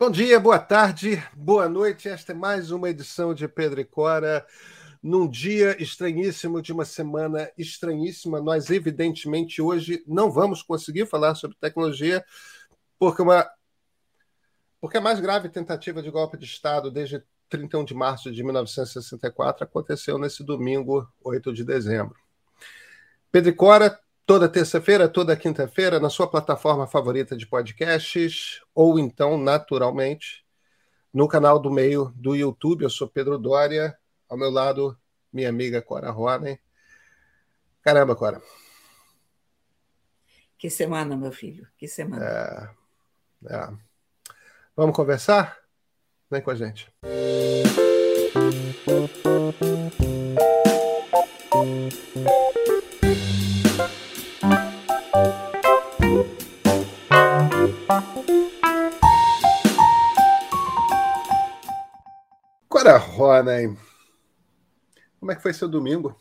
Bom dia, boa tarde, boa noite. Esta é mais uma edição de Pedro e Cora. Num dia estranhíssimo, de uma semana estranhíssima, nós, evidentemente, hoje não vamos conseguir falar sobre tecnologia, porque, uma, porque a mais grave tentativa de golpe de Estado desde 31 de março de 1964 aconteceu nesse domingo, 8 de dezembro. Pedro e Cora toda terça-feira, toda quinta-feira, na sua plataforma favorita de podcasts, ou então, naturalmente, no canal do meio do YouTube. Eu sou Pedro Dória, ao meu lado, minha amiga Cora Ronen. Caramba, Cora. Que semana, meu filho, que semana. É, é. Vamos conversar? Vem com a gente. Cora Ronen, como é que foi seu domingo?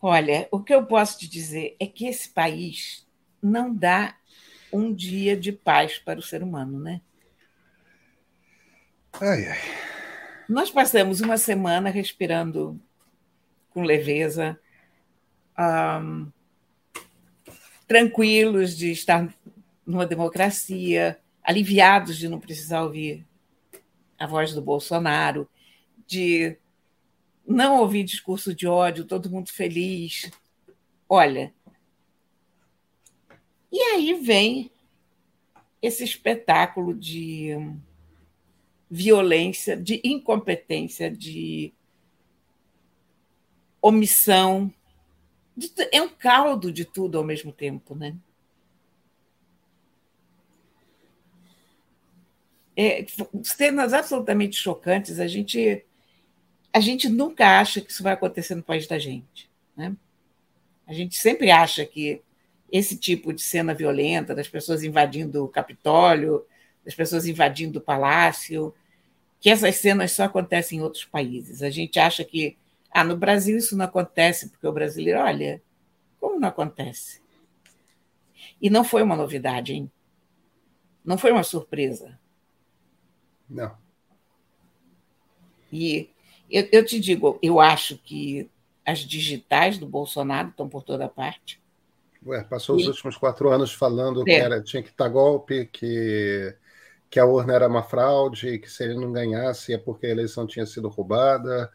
Olha, o que eu posso te dizer é que esse país não dá um dia de paz para o ser humano, né? Ai, ai. Nós passamos uma semana respirando com leveza, tranquilos de estar numa democracia, aliviados de não precisar ouvir a voz do Bolsonaro, de não ouvir discurso de ódio, todo mundo feliz. Olha. E aí vem esse espetáculo de violência, de incompetência, de omissão. É um caldo de tudo ao mesmo tempo, né? É, cenas absolutamente chocantes. A gente, a gente nunca acha que isso vai acontecer no país da gente. Né? A gente sempre acha que esse tipo de cena violenta, das pessoas invadindo o Capitólio, das pessoas invadindo o palácio, que essas cenas só acontecem em outros países. A gente acha que ah, no Brasil isso não acontece, porque o brasileiro, olha, como não acontece? E não foi uma novidade, hein? Não foi uma surpresa. Não. E eu, eu te digo, eu acho que as digitais do Bolsonaro estão por toda parte. Ué, passou e... os últimos quatro anos falando é. que era, tinha que estar golpe, que, que a urna era uma fraude, que se ele não ganhasse é porque a eleição tinha sido roubada.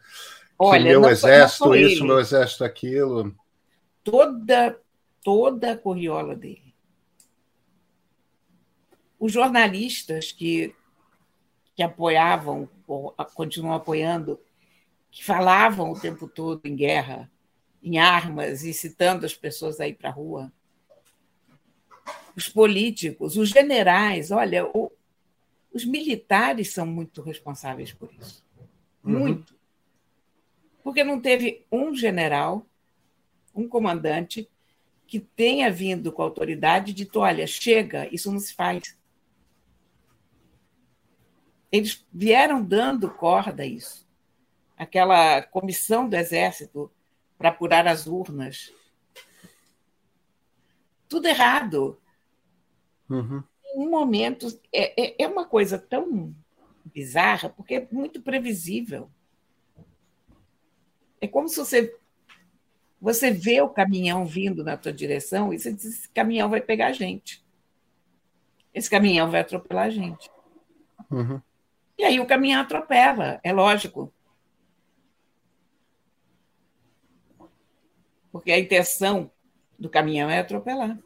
Olha, meu exército, isso, ele. meu exército, aquilo. Toda, toda a corriola dele. Os jornalistas que que apoiavam, ou continuam apoiando, que falavam o tempo todo em guerra, em armas, incitando as pessoas a ir para a rua. Os políticos, os generais, olha, o, os militares são muito responsáveis por isso. Uhum. Muito. Porque não teve um general, um comandante, que tenha vindo com a autoridade e dito: olha, chega, isso não se faz. Eles vieram dando corda a isso. Aquela comissão do Exército para apurar as urnas. Tudo errado. Uhum. Em um momento. É, é, é uma coisa tão bizarra, porque é muito previsível. É como se você você vê o caminhão vindo na tua direção e você diz: esse caminhão vai pegar a gente. Esse caminhão vai atropelar a gente. Uhum. E aí o caminhão atropela, é lógico. Porque a intenção do caminhão é atropelar.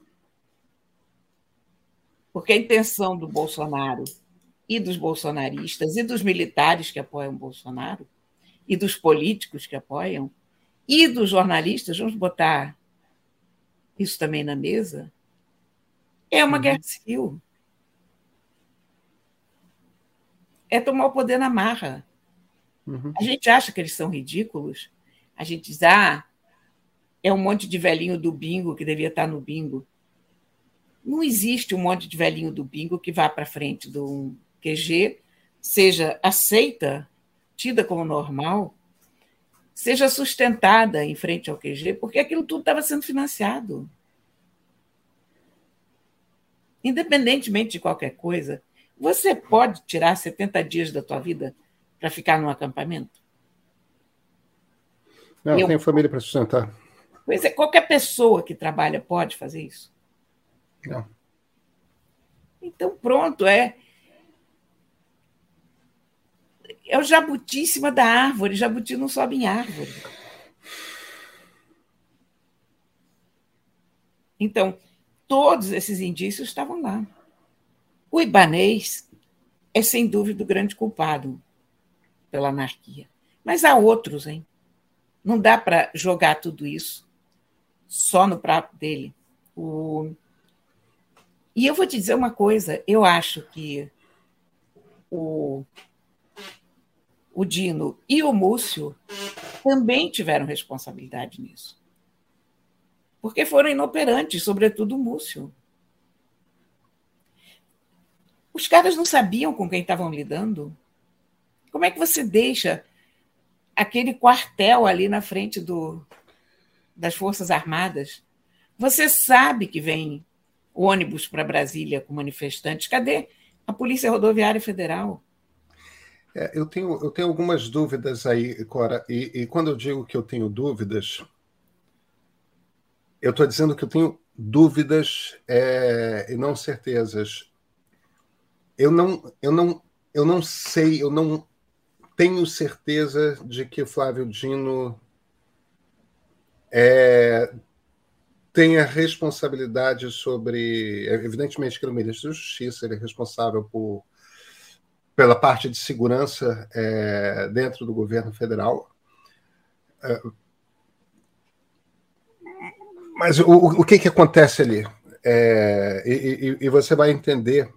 Porque a intenção do Bolsonaro e dos bolsonaristas e dos militares que apoiam o Bolsonaro e dos políticos que apoiam e dos jornalistas, vamos botar isso também na mesa, é uma uhum. guerra civil é tomar o poder na marra. Uhum. A gente acha que eles são ridículos. A gente diz, ah, é um monte de velhinho do bingo que devia estar no bingo. Não existe um monte de velhinho do bingo que vá para frente do QG, seja aceita, tida como normal, seja sustentada em frente ao QG, porque aquilo tudo estava sendo financiado. independentemente de qualquer coisa, você pode tirar 70 dias da tua vida para ficar num acampamento? Não, eu tenho família para sustentar. Pois é, qualquer pessoa que trabalha pode fazer isso? Não. Então, pronto, é. É o jabuti em cima da árvore. Jabuti não sobe em árvore. Então, todos esses indícios estavam lá. O ibanês é, sem dúvida, o grande culpado pela anarquia. Mas há outros, hein? Não dá para jogar tudo isso só no prato dele. O... E eu vou te dizer uma coisa: eu acho que o, o Dino e o Múcio também tiveram responsabilidade nisso porque foram inoperantes, sobretudo o Múcio. Os caras não sabiam com quem estavam lidando. Como é que você deixa aquele quartel ali na frente do, das Forças Armadas? Você sabe que vem ônibus para Brasília com manifestantes. Cadê a Polícia Rodoviária Federal? É, eu, tenho, eu tenho algumas dúvidas aí, Cora, e, e quando eu digo que eu tenho dúvidas, eu estou dizendo que eu tenho dúvidas é, e não certezas. Eu não, eu não, eu não sei, eu não tenho certeza de que Flávio Dino é, tenha responsabilidade sobre. Evidentemente que ele é o ministro da Justiça, ele é responsável por, pela parte de segurança é, dentro do governo federal. É, mas o, o que, que acontece ali? É, e, e, e, você vai entender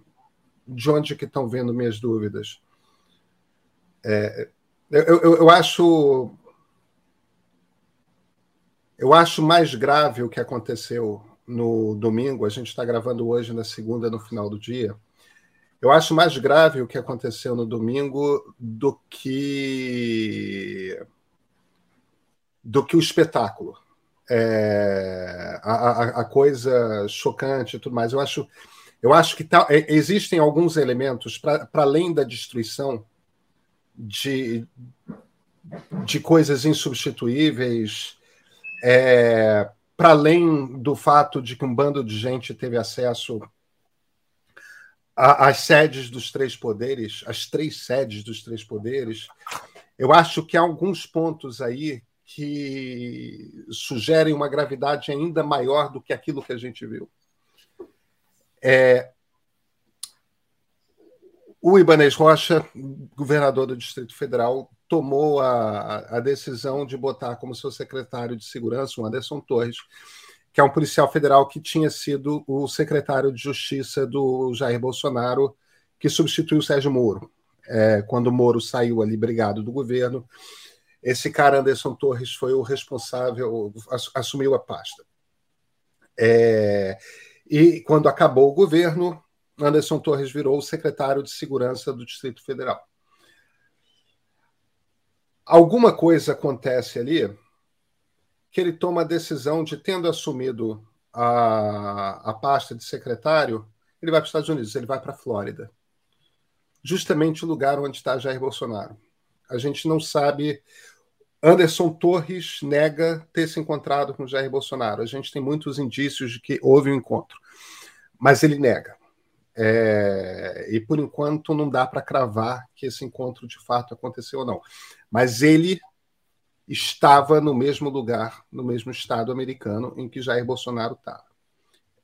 de onde que estão vendo minhas dúvidas. É, eu, eu, eu, acho eu acho mais grave o que aconteceu no domingo. A gente está gravando hoje na segunda, no final do dia. Eu acho mais grave o que aconteceu no domingo do que do que o espetáculo é, a, a, coisa chocante e tudo mais. Eu acho, eu acho que tá, existem alguns elementos para além da destruição de, de coisas insubstituíveis, é, para além do fato de que um bando de gente teve acesso às sedes dos três poderes, as três sedes dos três poderes, eu acho que há alguns pontos aí que sugerem uma gravidade ainda maior do que aquilo que a gente viu. É, o Ibanez Rocha, governador do Distrito Federal, tomou a, a, decisão de botar como seu secretário de segurança o Anderson Torres, que é um policial federal que tinha sido o secretário de Justiça do Jair Bolsonaro, que substituiu o Sérgio Moro. É, quando o Moro saiu ali brigado do governo, esse cara, Anderson Torres, foi o responsável, assumiu a pasta. É, e quando acabou o governo, Anderson Torres virou o secretário de Segurança do Distrito Federal. Alguma coisa acontece ali que ele toma a decisão de, tendo assumido a, a pasta de secretário, ele vai para os Estados Unidos, ele vai para a Flórida. Justamente o lugar onde está Jair Bolsonaro. A gente não sabe Anderson Torres nega ter se encontrado com Jair Bolsonaro. A gente tem muitos indícios de que houve um encontro, mas ele nega. É, e por enquanto não dá para cravar que esse encontro de fato aconteceu ou não. Mas ele estava no mesmo lugar, no mesmo estado americano em que Jair Bolsonaro estava.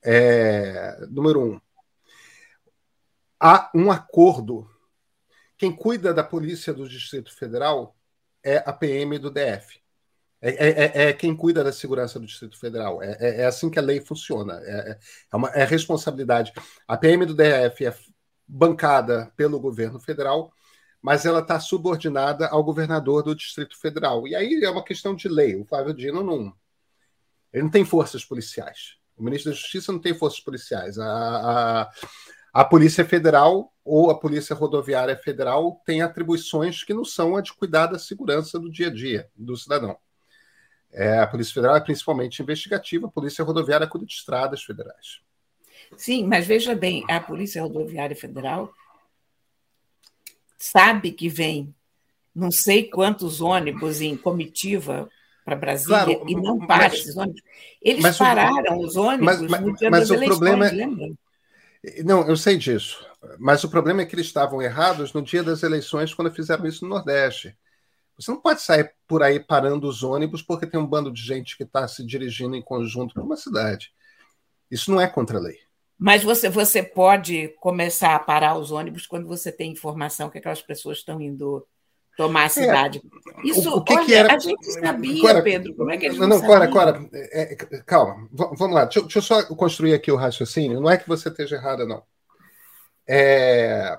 É, número um, há um acordo. Quem cuida da polícia do Distrito Federal é a PM do DF. É, é, é, é, quem cuida da segurança do Distrito Federal. É, é, é assim que a lei funciona. É, é, uma, é responsabilidade. A PM do DF é bancada pelo governo federal, mas ela está subordinada ao governador do Distrito Federal. E aí é uma questão de lei. O Flávio Dino não. Ele não tem forças policiais. O ministro da Justiça não tem forças policiais. A, a, a Polícia Federal ou a Polícia Rodoviária Federal tem atribuições que não são a de cuidar da segurança do dia a dia do cidadão. É, a Polícia Federal é principalmente investigativa, a Polícia Rodoviária cuida de estradas federais. Sim, mas veja bem, a Polícia Rodoviária Federal sabe que vem não sei quantos ônibus em comitiva para Brasília claro, e não para esses ônibus. Eles pararam o, os ônibus mas, no dia mas das o eleições, problema é, lembra? Não, eu sei disso. Mas o problema é que eles estavam errados no dia das eleições, quando fizeram isso no Nordeste. Você não pode sair por aí parando os ônibus porque tem um bando de gente que está se dirigindo em conjunto para uma cidade. Isso não é contra a lei. Mas você, você pode começar a parar os ônibus quando você tem informação que aquelas pessoas estão indo tomar a é, cidade. É, Isso, o, que olha, que era... a gente sabia, Cora, Pedro, como é que a gente não, não Cora, Cora, é, é calma, vamos lá, deixa, deixa, eu só construir aqui o raciocínio, não é que você esteja errada, não. É,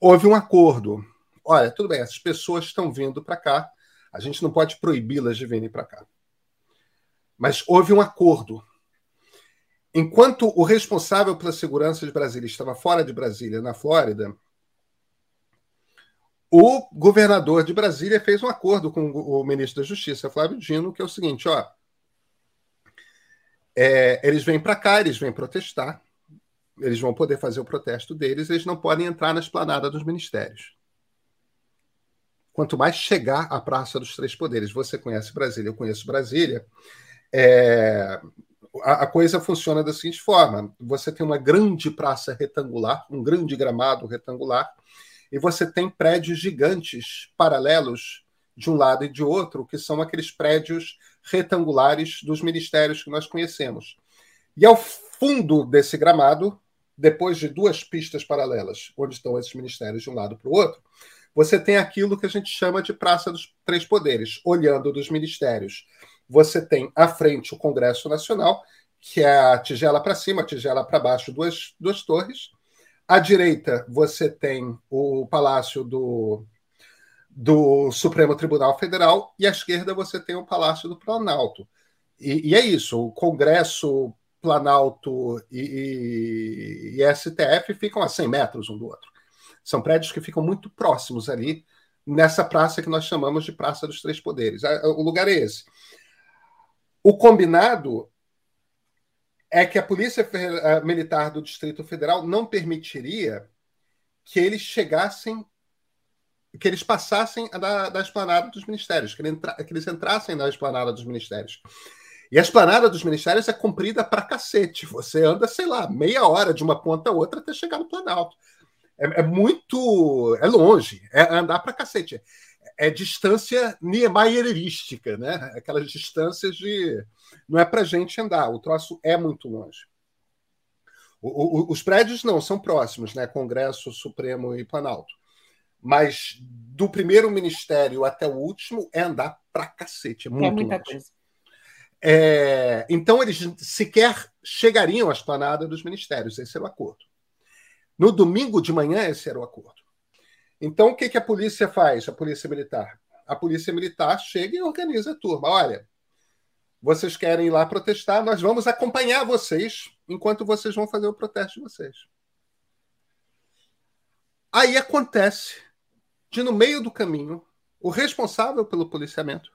houve um acordo. Olha, tudo bem, essas pessoas estão vindo para cá, a gente não pode proibi-las de virem para cá. Mas houve um acordo. Enquanto o responsável pela segurança de Brasília estava fora de Brasília, na Flórida, o governador de Brasília fez um acordo com o ministro da Justiça, Flávio Dino, que é o seguinte: ó, é, eles vêm para cá, eles vêm protestar, eles vão poder fazer o protesto deles, eles não podem entrar na esplanada dos ministérios. Quanto mais chegar à Praça dos Três Poderes, você conhece Brasília, eu conheço Brasília, é, a, a coisa funciona da seguinte forma: você tem uma grande praça retangular, um grande gramado retangular e você tem prédios gigantes paralelos de um lado e de outro, que são aqueles prédios retangulares dos ministérios que nós conhecemos. E ao fundo desse gramado, depois de duas pistas paralelas, onde estão esses ministérios de um lado para o outro, você tem aquilo que a gente chama de Praça dos Três Poderes, olhando dos ministérios. Você tem à frente o Congresso Nacional, que é a tigela para cima, a tigela para baixo, duas, duas torres, à direita, você tem o Palácio do, do Supremo Tribunal Federal e à esquerda você tem o Palácio do Planalto. E, e é isso, o Congresso, Planalto e, e, e, STF ficam a 100 metros um do outro. São prédios que ficam muito próximos ali, nessa praça que nós chamamos de Praça dos Três Poderes. O lugar é esse. O combinado é que a Polícia Militar do Distrito Federal não permitiria que eles chegassem, que eles passassem da, da esplanada dos ministérios, que, ele entra, que eles entrassem na esplanada dos ministérios. E a esplanada dos ministérios é comprida para cacete. Você anda, sei lá, meia hora de uma ponta a outra até chegar no Planalto. É, é muito. É longe, é andar para cacete. É, é distância niemeyerística, né? Aquelas distâncias de não é para gente andar, o troço é muito longe. O, o, os prédios não são próximos, né? Congresso, Supremo e Planalto. Mas do primeiro ministério até o último é andar para cacete. É, muito é muita longe. coisa. É, então, eles sequer chegariam à esplanada dos ministérios, esse era o acordo. No domingo de manhã, esse era o acordo. Então, o que, que a polícia faz, a polícia militar? A polícia militar chega e organiza a turma. Olha, vocês querem ir lá protestar, nós vamos acompanhar vocês enquanto vocês vão fazer o protesto de vocês. Aí acontece de, no meio do caminho, o responsável pelo policiamento,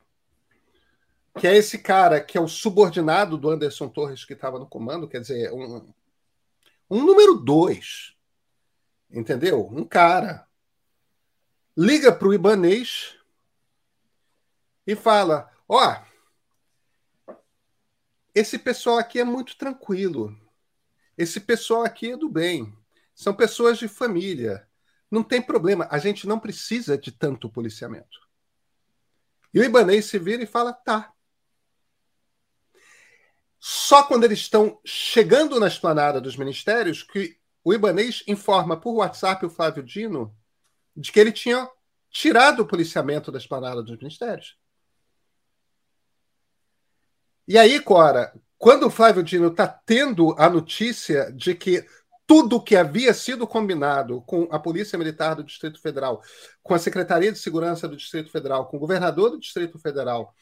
que é esse cara que é o subordinado do Anderson Torres que estava no comando, quer dizer, um, um número dois, entendeu? Um cara liga para o Ibanês e fala: Ó, oh, esse pessoal aqui é muito tranquilo. Esse pessoal aqui é do bem. São pessoas de família. Não tem problema. A gente não precisa de tanto policiamento. E o Ibanês se vira e fala: tá. Só quando eles estão chegando na esplanada dos ministérios que o Ibanês informa por WhatsApp o Flávio Dino de que ele tinha tirado o policiamento da esplanada dos ministérios. E aí, Cora, quando o Flávio Dino está tendo a notícia de que tudo que havia sido combinado com a Polícia Militar do Distrito Federal, com a Secretaria de Segurança do Distrito Federal, com o governador do Distrito Federal,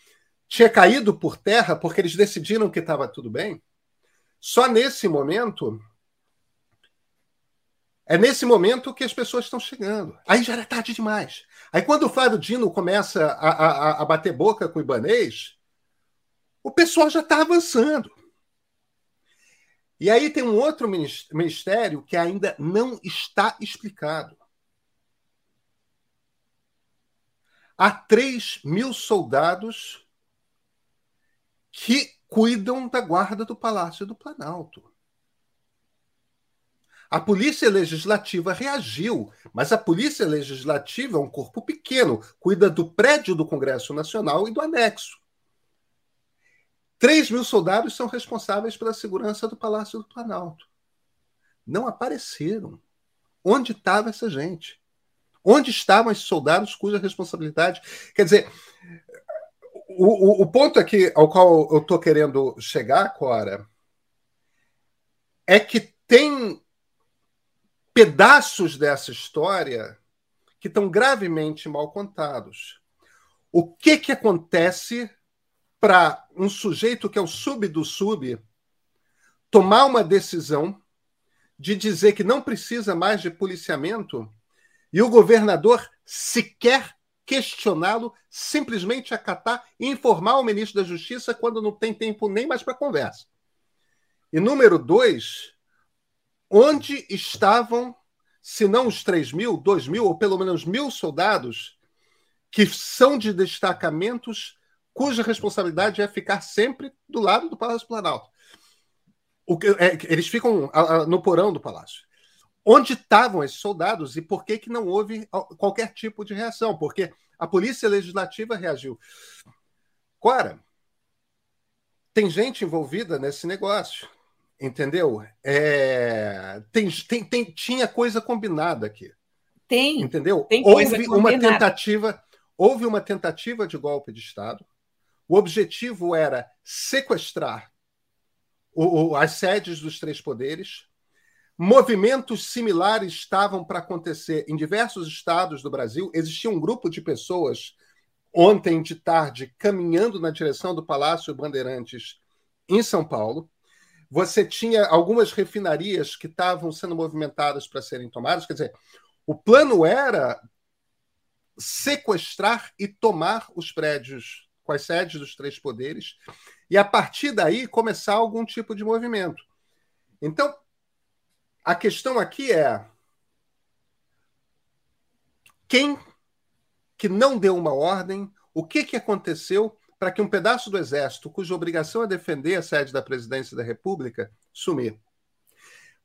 tinha caído por terra porque eles decidiram que estava tudo bem, só nesse momento. É nesse momento que as pessoas estão chegando. Aí já era tarde demais. Aí, quando o Flávio Dino começa a, a, a bater boca com o Ibanês, o pessoal já está avançando. E aí tem um outro ministério que ainda não está explicado. Há 3 mil soldados que cuidam da guarda do Palácio do Planalto. A Polícia Legislativa reagiu, mas a Polícia Legislativa é um corpo pequeno, cuida do prédio do Congresso Nacional e do anexo. 3 mil soldados são responsáveis pela segurança do Palácio do Planalto. Não apareceram. Onde estava essa gente? Onde estavam esses soldados cuja responsabilidade. Quer dizer, o, o, o ponto aqui ao qual eu estou querendo chegar, Cora, é que tem pedaços dessa história que estão gravemente mal contados. O que, que acontece para um sujeito que é o sub do sub tomar uma decisão de dizer que não precisa mais de policiamento e o governador sequer questioná-lo, simplesmente acatar e informar o ministro da Justiça quando não tem tempo nem mais para conversa. E número dois, onde estavam, se não os 3 mil, 2 mil ou pelo menos mil soldados que são de destacamentos cuja responsabilidade é ficar sempre do lado do Palácio Planalto. O que, é, eles ficam a, a, no porão do palácio. Onde estavam esses soldados e por que, que não houve qualquer tipo de reação? Porque a Polícia Legislativa reagiu. Cora, tem gente envolvida nesse negócio, entendeu? É, tem, tem, tem, tinha coisa combinada aqui. Tem. Entendeu? Tem houve uma tentativa, houve uma tentativa de golpe de Estado. O objetivo era sequestrar o, o, as sedes dos três poderes. Movimentos similares estavam para acontecer em diversos estados do Brasil. Existia um grupo de pessoas ontem de tarde caminhando na direção do Palácio Bandeirantes em São Paulo. Você tinha algumas refinarias que estavam sendo movimentadas para serem tomadas. Quer dizer, o plano era sequestrar e tomar os prédios com as sedes dos três poderes, e a partir daí começar algum tipo de movimento. Então, a questão aqui é quem que não deu uma ordem, o que, que aconteceu para que um pedaço do exército, cuja obrigação é defender a sede da presidência da República, sumir?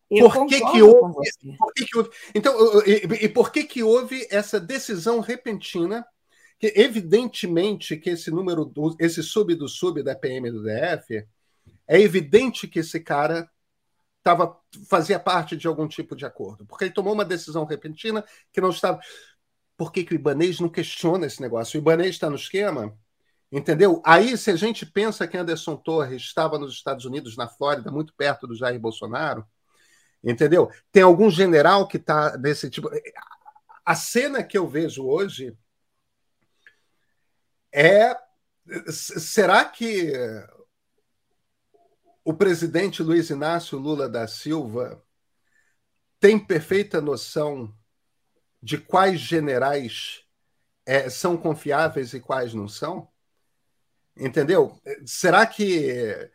por que, que, houve, por que, que houve? Então, e, e por que, que houve essa decisão repentina que evidentemente que esse número, esse sub do sub da PM do DF, é evidente que esse cara tava, fazia parte de algum tipo de acordo, porque ele tomou uma decisão repentina que não estava. Por que, que o Ibanês não questiona esse negócio? O Ibanês está no esquema, entendeu? Aí, se a gente pensa que Anderson Torres estava nos Estados Unidos, na Flórida, muito perto do Jair Bolsonaro, entendeu? Tem algum general que está nesse tipo. A cena que eu vejo hoje é. Será que o presidente Luiz Inácio Lula da Silva tem perfeita noção de quais generais é, são confiáveis e quais não são? Entendeu? Será que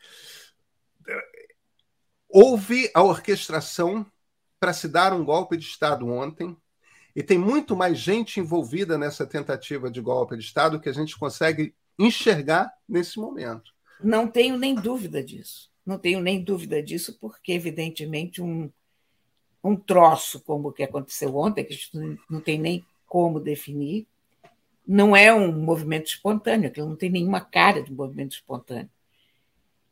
houve a orquestração para se dar um golpe de Estado ontem? E tem muito mais gente envolvida nessa tentativa de golpe de Estado que a gente consegue enxergar nesse momento. Não tenho nem dúvida disso. Não tenho nem dúvida disso, porque, evidentemente, um, um troço como o que aconteceu ontem, que a gente não tem nem como definir, não é um movimento espontâneo, que não tem nenhuma cara de movimento espontâneo.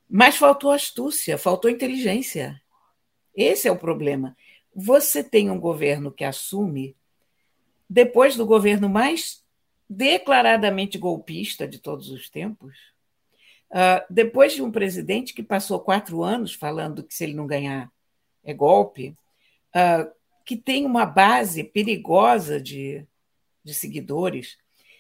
Mas faltou astúcia, faltou inteligência. Esse é o problema. Você tem um governo que assume depois do governo mais declaradamente golpista de todos os tempos, uh, depois de um presidente que passou quatro anos falando que se ele não ganhar é golpe, uh, que tem uma base perigosa de, de seguidores,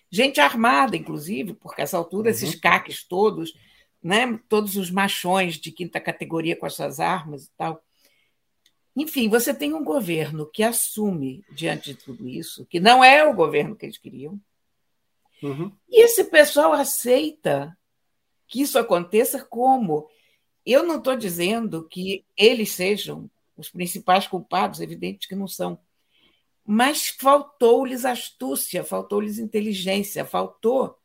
gente armada, inclusive, porque essa altura, uhum. esses caques todos, né, todos os machões de quinta categoria com as suas armas e tal, enfim, você tem um governo que assume diante de tudo isso, que não é o governo que eles queriam, uhum. e esse pessoal aceita que isso aconteça como eu não estou dizendo que eles sejam os principais culpados, evidente que não são. Mas faltou-lhes astúcia, faltou-lhes inteligência, faltou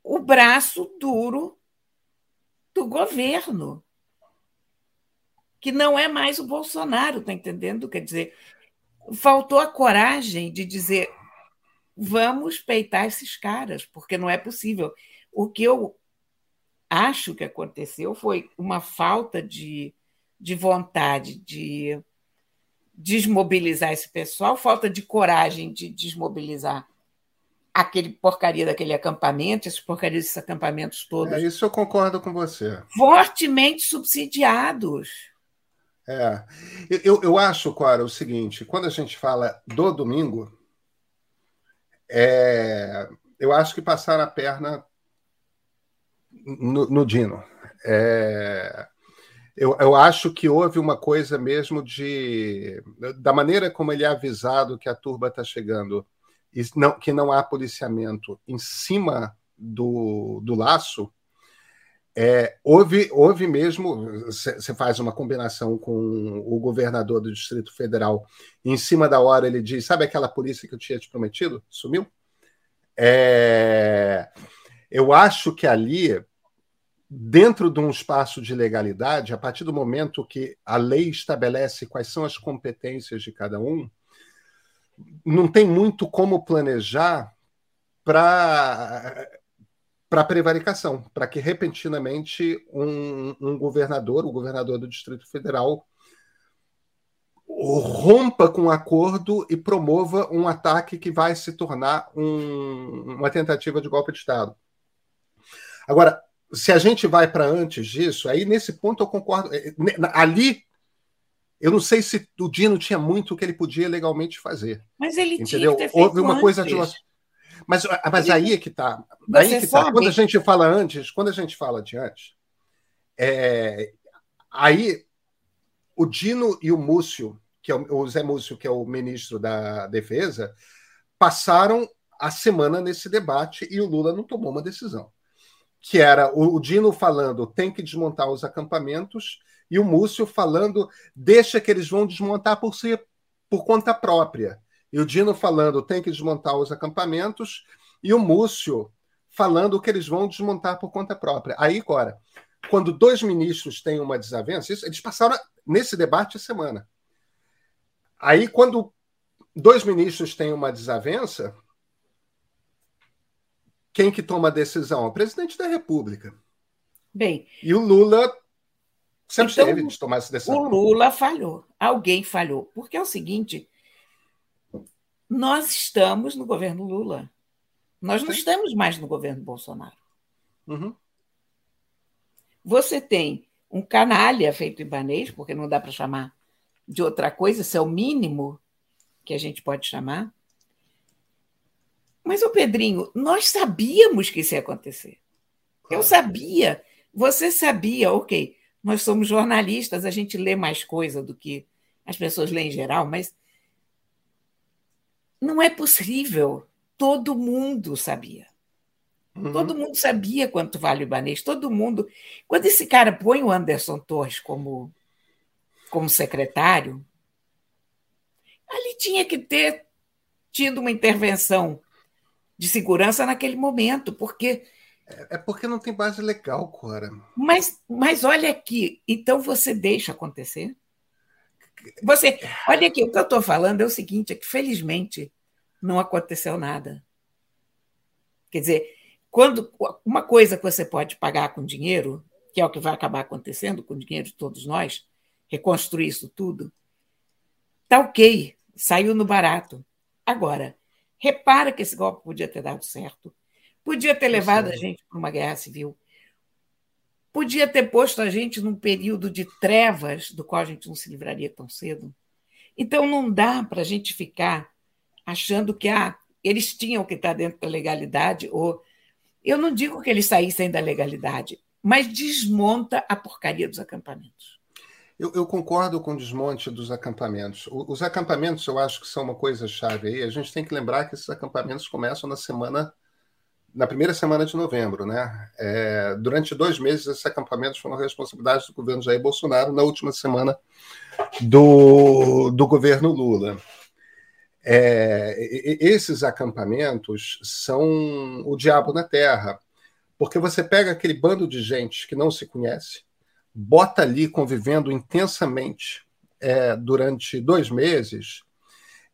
o braço duro do governo, que não é mais o Bolsonaro, está entendendo? Quer dizer, faltou a coragem de dizer vamos peitar esses caras, porque não é possível. O que eu acho que aconteceu foi uma falta de, de vontade de desmobilizar esse pessoal, falta de coragem de desmobilizar aquele porcaria daquele acampamento, esses porcarias desses acampamentos todos. É, isso eu concordo com você. Fortemente subsidiados. É. Eu, eu acho, Cora, o seguinte: quando a gente fala do domingo, é, eu acho que passaram a perna no, no Dino. É, eu, eu, acho que houve uma coisa mesmo de. da maneira como ele é avisado que a turba está chegando, e não, que não há policiamento em cima do, do laço. É, houve, houve mesmo, você faz uma combinação com o governador do Distrito Federal, em cima da hora ele diz: Sabe aquela polícia que eu tinha te prometido? Sumiu? É, eu acho que ali, dentro de um espaço de legalidade, a partir do momento que a lei estabelece quais são as competências de cada um, não tem muito como planejar para para prevaricação, para que repentinamente um, um, governador, o governador do Distrito Federal, rompa com o um acordo e promova um ataque que vai se tornar um, uma tentativa de golpe de Estado. Agora, se a gente vai para antes disso, aí nesse ponto eu concordo. É, Ali, eu não sei se o Dino tinha muito que ele podia legalmente fazer. Mas ele entendeu? tinha que ter Houve uma antes. coisa de mas, mas aí é que está. Aí é que tá. Quando a gente fala antes, quando a gente fala de antes, é, aí o Dino e o Múcio, que é o, o Zé Múcio, que é o ministro da Defesa, passaram a semana nesse debate e o Lula não tomou uma decisão. Que era o, Dino falando tem que desmontar os acampamentos e o Múcio falando deixa que eles vão desmontar por si, por conta própria. E o Dino falando tem que desmontar os acampamentos, e o Múcio falando que eles vão desmontar por conta própria. Aí, agora, quando dois ministros têm uma desavença, isso, eles passaram nesse debate a semana. Aí, quando dois ministros têm uma desavença, quem que toma a decisão? O presidente da República. Bem. E o Lula sempre então, teve de tomar essa decisão. O Lula falhou. Alguém falhou. Porque é o seguinte: nós estamos no governo Lula. Nós não Sim. estamos mais no governo Bolsonaro. Uhum. Você tem um canalha feito ibanês, porque não dá para chamar de outra coisa, isso é o mínimo que a gente pode chamar. Mas, o Pedrinho, nós sabíamos que isso ia acontecer. Eu sabia, você sabia, ok. Nós somos jornalistas, a gente lê mais coisa do que as pessoas lêem em geral, mas não é possível. Todo mundo sabia. Uhum. Todo mundo sabia quanto vale o Ibanês, todo mundo. Quando esse cara põe o Anderson Torres como, como secretário, ali tinha que ter tido uma intervenção de segurança naquele momento, porque. É, é porque não tem base legal, Cora. Mas, mas olha aqui, então você deixa acontecer? Você, olha aqui, o que eu estou falando é o seguinte: é que felizmente não aconteceu nada. Quer dizer, quando uma coisa que você pode pagar com dinheiro, que é o que vai acabar acontecendo com o dinheiro de todos nós, reconstruir isso tudo, tá ok, saiu no barato. Agora, repara que esse golpe podia ter dado certo, podia ter levado a gente para uma guerra civil, podia ter posto a gente num período de trevas do qual a gente não se livraria tão cedo. Então, não dá para a gente ficar achando que ah, eles tinham que estar dentro da legalidade, ou eu não digo que eles saíssem da legalidade, mas desmonta a porcaria dos acampamentos. Eu, eu, concordo com o desmonte dos acampamentos. Os acampamentos eu acho que são uma coisa chave aí. A gente tem que lembrar que esses acampamentos começam na semana na primeira semana de novembro, né? É, durante dois meses, esses acampamentos foram responsabilidade do governo Jair Bolsonaro, na última semana do, do governo Lula. É, esses acampamentos são o diabo na terra, porque você pega aquele bando de gente que não se conhece, bota ali convivendo intensamente é, durante dois meses,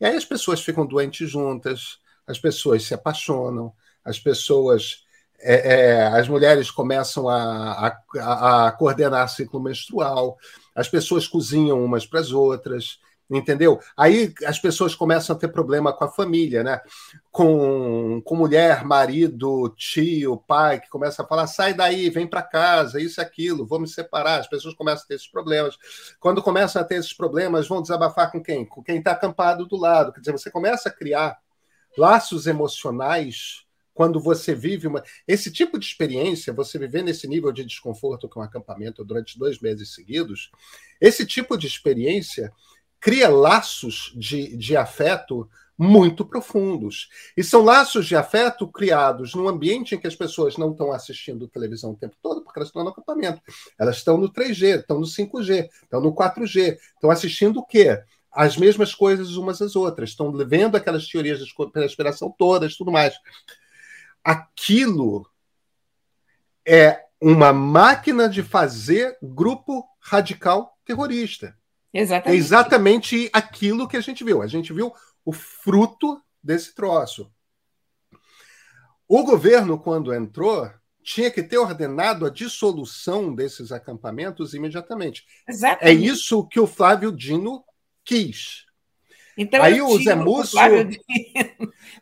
e aí as pessoas ficam doentes juntas, as pessoas se apaixonam, as pessoas, é, é, as mulheres começam a, a, a coordenar ciclo menstrual, as pessoas cozinham umas para as outras, entendeu? Aí as pessoas começam a ter problema com a família, né? Com, com mulher, marido, tio, pai, que começa a falar: sai daí, vem para casa, isso e aquilo, vamos separar. As pessoas começam a ter esses problemas. Quando começam a ter esses problemas, vão desabafar com quem? Com quem está acampado do lado. Quer dizer, você começa a criar laços emocionais quando você vive uma. Esse tipo de experiência, você viver nesse nível de desconforto com o acampamento durante dois meses seguidos, esse tipo de experiência cria laços de, de afeto muito profundos. E são laços de afeto criados num ambiente em que as pessoas não estão assistindo televisão o tempo todo, porque elas estão no acampamento. Elas estão no 3G, estão no 5G, estão no 4G. Estão assistindo o quê? As mesmas coisas umas às outras. Estão vendo aquelas teorias da conspiração todas, tudo mais aquilo é uma máquina de fazer grupo radical terrorista. Exatamente. É exatamente aquilo que a gente viu. A gente viu o fruto desse troço. O governo, quando entrou, tinha que ter ordenado a dissolução desses acampamentos imediatamente. Exatamente. É isso que o Flávio Dino quis. Então, Aí o Zé Múcio.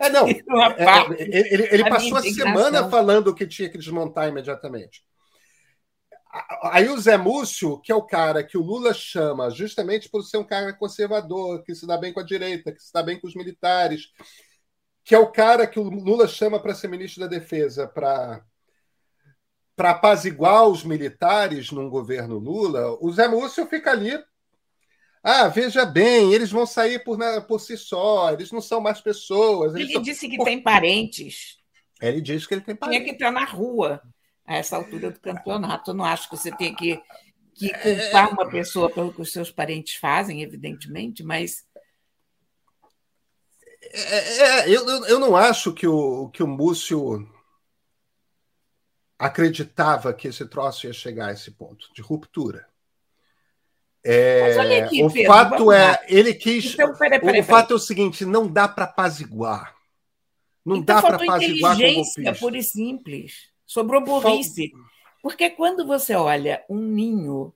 É, não, é, é, ele, ele passou a semana falando que tinha que desmontar imediatamente. Aí o Zé Múcio, que é o cara que o Lula chama justamente por ser um cara conservador, que se dá bem com a direita, que se dá bem com os militares, que é o cara que o Lula chama para ser ministro da Defesa, para para apaziguar os militares num governo Lula, o Zé Múcio fica ali ah, veja bem, eles vão sair por, por si só, eles não são mais pessoas. Ele são... disse que tem parentes. Ele disse que ele tem parentes. Tinha que estar na rua a essa altura do campeonato. Eu não acho que você tem que, que culpar uma pessoa pelo que os seus parentes fazem, evidentemente, mas. É, é, eu, eu não acho que o, que o Múcio acreditava que esse troço ia chegar a esse ponto de ruptura. É, aqui, o Pedro, fato é, ele quis. Então, o fato é o seguinte: não dá para apaziguar. Não então, dá para apaziguar com golpista. pura e simples. Sobrou burrice. Porque quando você olha um ninho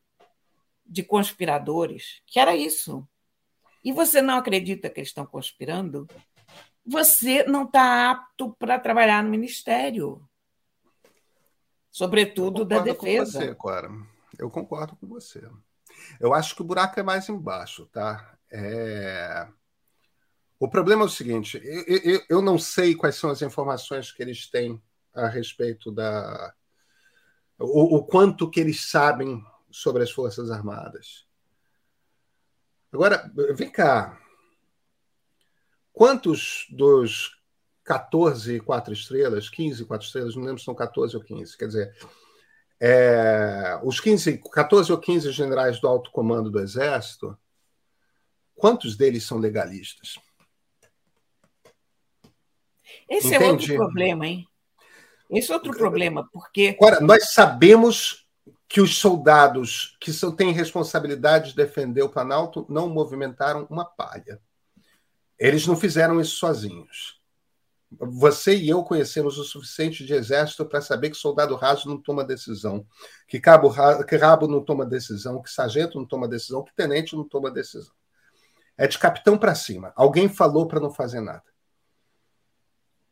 de conspiradores, que era isso, e você não acredita que eles estão conspirando, você não está apto para trabalhar no ministério. Sobretudo da defesa. Com você, Clara. Eu concordo com você. Eu acho que o buraco é mais embaixo, tá? É... O problema é o seguinte: eu, eu, eu, não sei quais são as informações que eles têm a respeito da. O, o quanto que eles sabem sobre as Forças Armadas. Agora, vem cá. Quantos dos 14 quatro estrelas, 15 quatro estrelas, não lembro se são 14 ou 15, quer dizer, é, os 15, 14 ou 15 generais do alto comando do Exército, quantos deles são legalistas? Esse Entende? é outro problema, hein? Esse é outro problema, porque. Agora, nós sabemos que os soldados que são, têm responsabilidade de defender o Planalto não movimentaram uma palha. Eles não fizeram isso sozinhos. Você e eu conhecemos o suficiente de exército para saber que soldado raso não toma decisão, que cabo, que rabo não toma decisão, que sargento não toma decisão, que tenente não toma decisão. É de capitão para cima. Alguém falou para não fazer nada.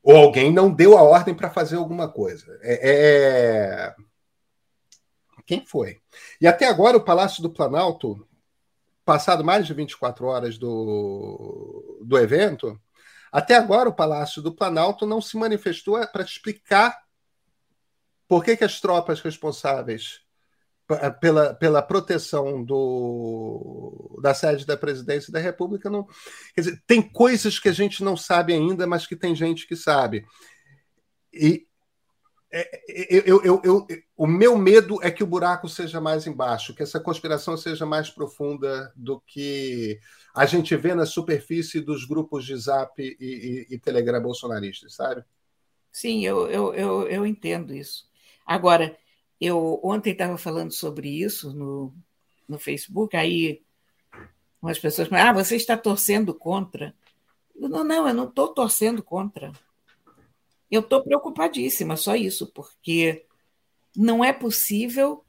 Ou alguém não deu a ordem para fazer alguma coisa. É, é... Quem foi? E até agora o Palácio do Planalto, passado mais de 24 horas do, do evento, até agora, o Palácio do Planalto não se manifestou para explicar por que, que as tropas responsáveis pela, pela proteção do, da sede da presidência da República não. Quer dizer, tem coisas que a gente não sabe ainda, mas que tem gente que sabe. E eu, eu, eu, o meu medo é que o buraco seja mais embaixo, que essa conspiração seja mais profunda do que a gente vê na superfície dos grupos de Zap e, e, e Telegram bolsonaristas, sabe? Sim, eu, eu, eu, eu entendo isso. Agora, eu ontem estava falando sobre isso no, no Facebook, aí umas pessoas ah, você está torcendo contra. não, não, eu não estou torcendo contra. Eu estou preocupadíssima, só isso, porque não é possível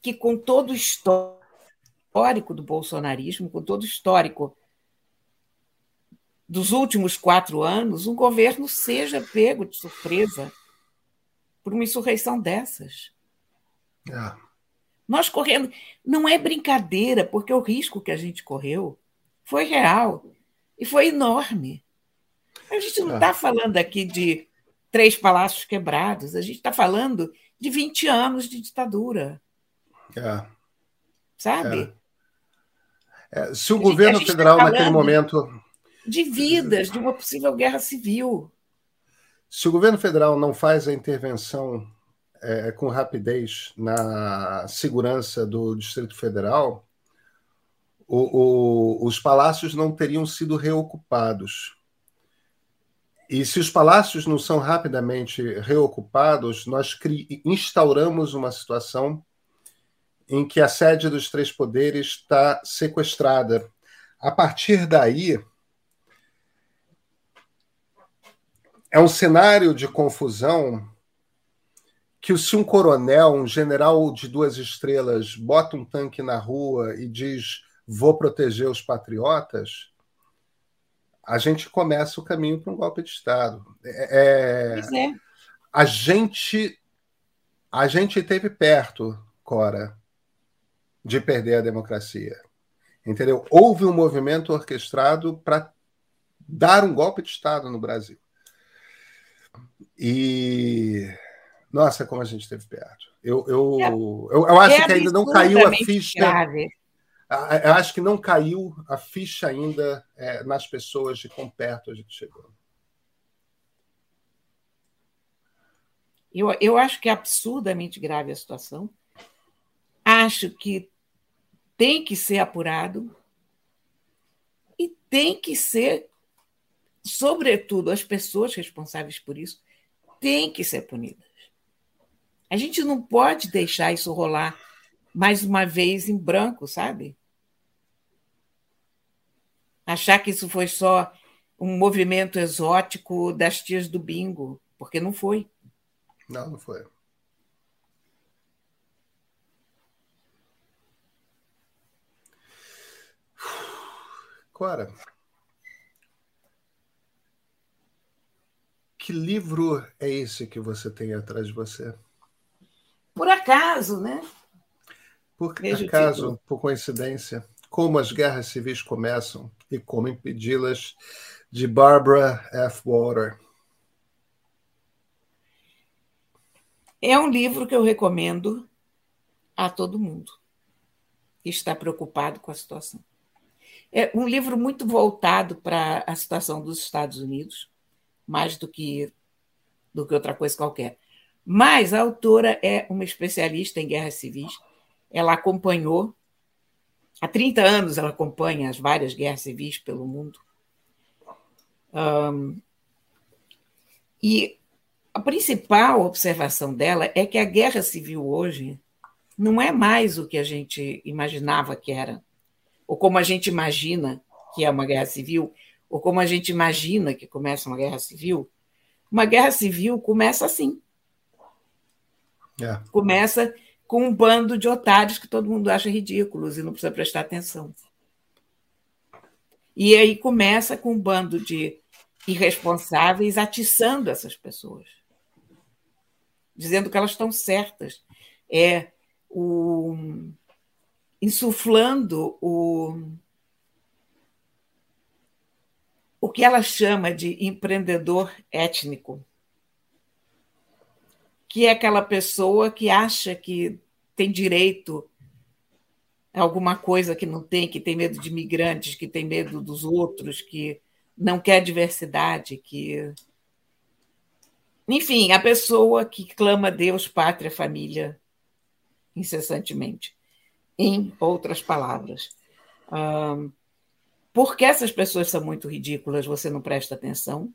que, com todo o histórico do bolsonarismo, com todo o histórico dos últimos quatro anos, um governo seja pego de surpresa por uma insurreição dessas. É. Nós correndo. Não é brincadeira, porque o risco que a gente correu foi real e foi enorme. A gente não está é. falando aqui de três palácios quebrados. A gente está falando de 20 anos de ditadura. É. Sabe? É. É. Se o governo tá federal, tá naquele momento. De vidas, de uma possível guerra civil. Se o governo federal não faz a intervenção é, com rapidez na segurança do Distrito Federal, o, o, os palácios não teriam sido reocupados. E se os palácios não são rapidamente reocupados, nós instauramos uma situação em que a sede dos três poderes está sequestrada. A partir daí, é um cenário de confusão que se um coronel, um general de duas estrelas, bota um tanque na rua e diz vou proteger os patriotas, a gente começa o caminho para um golpe de Estado. É, é. A gente a gente teve perto, Cora, de perder a democracia. Entendeu? Houve um movimento orquestrado para dar um golpe de Estado no Brasil. E nossa, como a gente esteve perto. Eu, eu, é, eu, eu, acho que ainda não caiu a ficha. Grave. Eu acho que não caiu a ficha ainda é, nas pessoas de quão perto a gente chegou. Eu, eu acho que é absurdamente grave a situação. Acho que tem que ser apurado e tem que ser, sobretudo, as pessoas responsáveis por isso têm que ser punidas. A gente não pode deixar isso rolar mais uma vez em branco, sabe? achar que isso foi só um movimento exótico das tias do bingo, porque não foi. Não, não foi. Cora, que livro é esse que você tem atrás de você? Por acaso, né? Por acaso, por coincidência como as guerras civis começam e como impedi-las, de Barbara F. Water. É um livro que eu recomendo a todo mundo que está preocupado com a situação. É um livro muito voltado para a situação dos Estados Unidos, mais do que do que outra coisa qualquer. Mas a autora é uma especialista em guerras civis. Ela acompanhou Há 30 anos ela acompanha as várias guerras civis pelo mundo. Um, e a principal observação dela é que a guerra civil hoje não é mais o que a gente imaginava que era, ou como a gente imagina que é uma guerra civil, ou como a gente imagina que começa uma guerra civil. Uma guerra civil começa assim. É. Começa com um bando de otários que todo mundo acha ridículos e não precisa prestar atenção. E aí começa com um bando de irresponsáveis atiçando essas pessoas, dizendo que elas estão certas, é o insuflando o o que ela chama de empreendedor étnico que é aquela pessoa que acha que tem direito a alguma coisa que não tem, que tem medo de imigrantes, que tem medo dos outros, que não quer diversidade, que enfim, a pessoa que clama Deus, pátria, família, incessantemente. Em outras palavras. Um, porque essas pessoas são muito ridículas, você não presta atenção?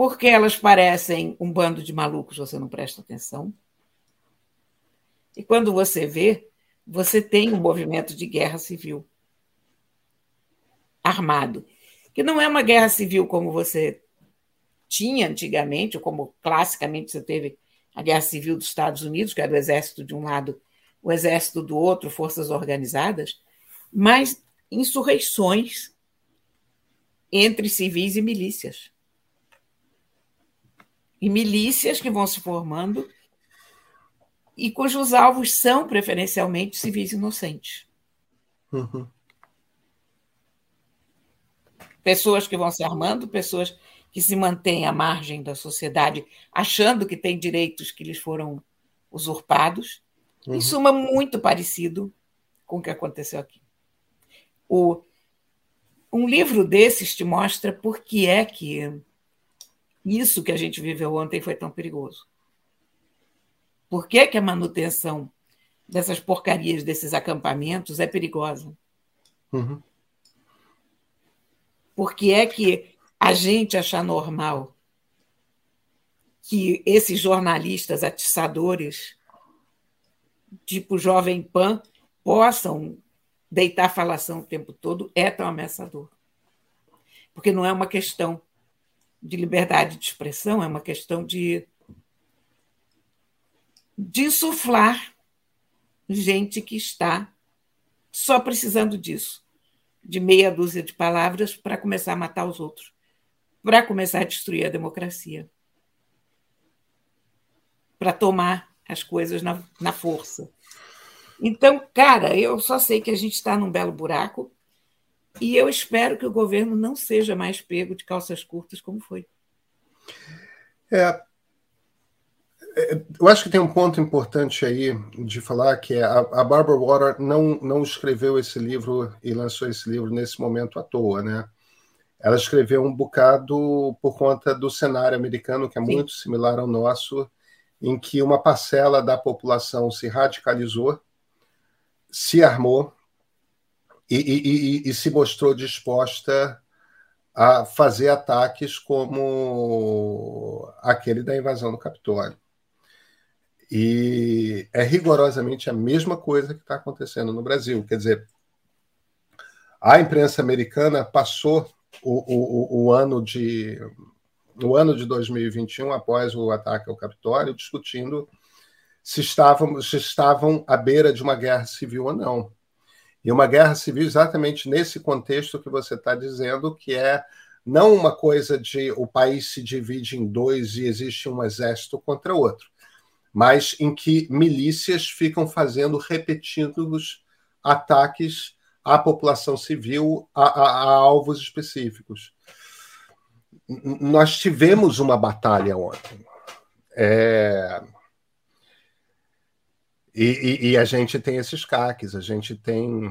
Porque elas parecem um bando de malucos, você não presta atenção? E quando você vê, você tem um movimento de guerra civil armado, que não é uma guerra civil como você tinha antigamente, ou como classicamente você teve a guerra civil dos Estados Unidos, que era o exército de um lado, o exército do outro, forças organizadas, mas insurreições entre civis e milícias. E milícias que vão se formando e cujos alvos são preferencialmente civis inocentes. Uhum. Pessoas que vão se armando, pessoas que se mantêm à margem da sociedade, achando que têm direitos que lhes foram usurpados. Uhum. Em suma, muito parecido com o que aconteceu aqui. O, um livro desses te mostra por que é que isso que a gente viveu ontem foi tão perigoso. Por que, que a manutenção dessas porcarias, desses acampamentos, é perigosa? Uhum. Por que é que a gente achar normal que esses jornalistas atiçadores, tipo Jovem Pan, possam deitar falação o tempo todo é tão ameaçador. Porque não é uma questão de liberdade de expressão, é uma questão de, de insuflar gente que está só precisando disso, de meia dúzia de palavras para começar a matar os outros para começar a destruir a democracia, para tomar as coisas na, na força. Então, cara, eu só sei que a gente está num belo buraco e eu espero que o governo não seja mais pego de calças curtas como foi. É, é eu acho que tem um ponto importante aí de falar que é a, a Barbara Water não, não escreveu esse livro e lançou esse livro nesse momento à toa, né? ela escreveu um bocado por conta do cenário americano, que é Sim. muito similar ao nosso, em que uma parcela da população se radicalizou, se armou e, e, e, e se mostrou disposta a fazer ataques como aquele da invasão do Capitólio. E é rigorosamente a mesma coisa que está acontecendo no Brasil. Quer dizer, a imprensa americana passou o, o, o ano de no ano de 2021, após o ataque ao Capitólio, discutindo se estavam, se estavam à beira de uma guerra civil ou não. E uma guerra civil exatamente nesse contexto que você está dizendo, que é não uma coisa de o país se divide em dois e existe um exército contra outro, mas em que milícias ficam fazendo repetidos ataques à população civil, a, a, a alvos específicos. Nós tivemos uma batalha ontem. É... E, e, e, a gente tem esses caques, a gente tem.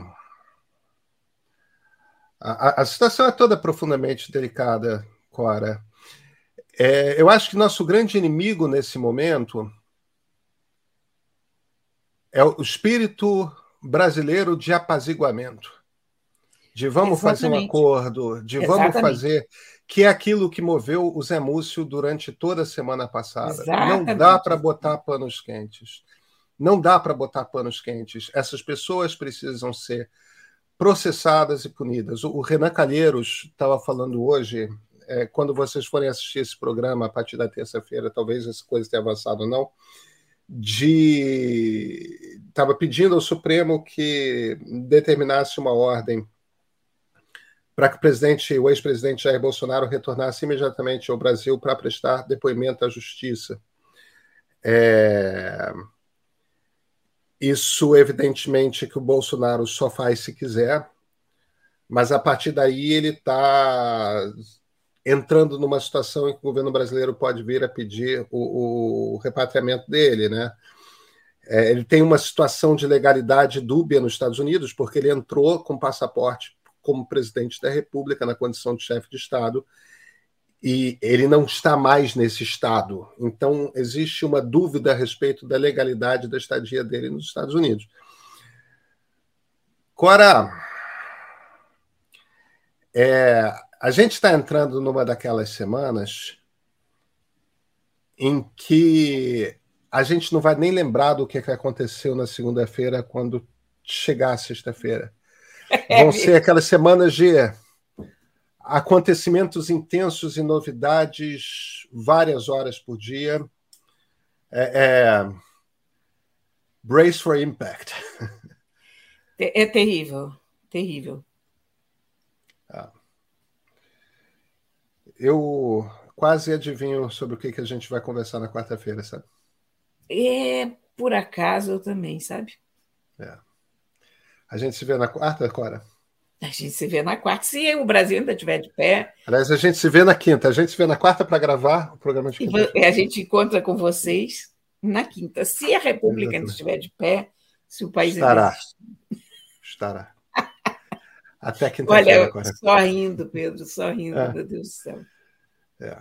A, a situação é toda profundamente delicada, Cora. É, eu acho que nosso grande inimigo nesse momento é o espírito brasileiro de apaziguamento, de vamos Exatamente. fazer um acordo, de Exatamente. vamos fazer que é aquilo que moveu o Zé Múcio durante toda a semana passada. Exatamente. Não dá para botar panos quentes. Não dá para botar panos quentes. Essas pessoas precisam ser processadas e punidas. O Renan Calheiros estava falando hoje, é, quando vocês forem assistir esse programa a partir da terça-feira, talvez essa coisa tenha avançado ou não, de estava pedindo ao Supremo que determinasse uma ordem para que o presidente, o ex-presidente Jair Bolsonaro retornasse imediatamente ao Brasil para prestar depoimento à justiça. É... Isso, evidentemente, que o Bolsonaro só faz se quiser, mas a partir daí ele está entrando numa situação em que o governo brasileiro pode vir a pedir o, o repatriamento dele, né? É, ele tem uma situação de legalidade dúbia nos Estados Unidos, porque ele entrou com passaporte como presidente da República na condição de chefe de Estado e ele não está mais nesse estado. Então, existe uma dúvida a respeito da legalidade da estadia dele nos Estados Unidos. Cora, é, a gente está entrando numa daquelas semanas em que a gente não vai nem lembrar do que aconteceu na segunda-feira quando chegar a sexta-feira. Vão ser aquelas semanas de acontecimentos intensos e novidades várias horas por dia. É, é... Brace for Impact. É, é terrível, terrível. Ah. Eu quase adivinho sobre o que, que a gente vai conversar na quarta-feira, sabe? É, por acaso eu também, sabe? É. A gente se vê na quarta, Cora? A gente se vê na quarta, se o Brasil ainda estiver de pé. Aliás, a gente se vê na quinta. A gente se vê na quarta para gravar o programa de quinta. E a gente encontra com vocês na quinta. Se a República ainda estiver de pé, se o país Estará. ainda Estará. Até quinta-feira. Olha, só rindo, Pedro, só rindo, é. meu Deus do céu. É.